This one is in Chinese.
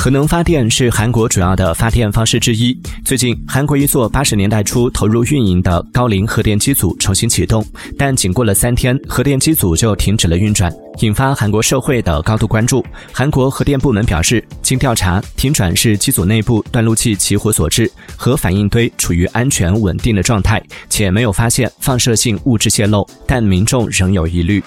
核能发电是韩国主要的发电方式之一。最近韩国一座八十年代初投入运营的高龄核电机组重新启动但仅过了三天核电机组就停止了运转引发韩国社会的高度关注。韩国核电部门表示经调查停转是机组内部断路器起火所致核反应堆处于安全稳定的状态且没有发现放射性物质泄漏但民众仍有疑虑。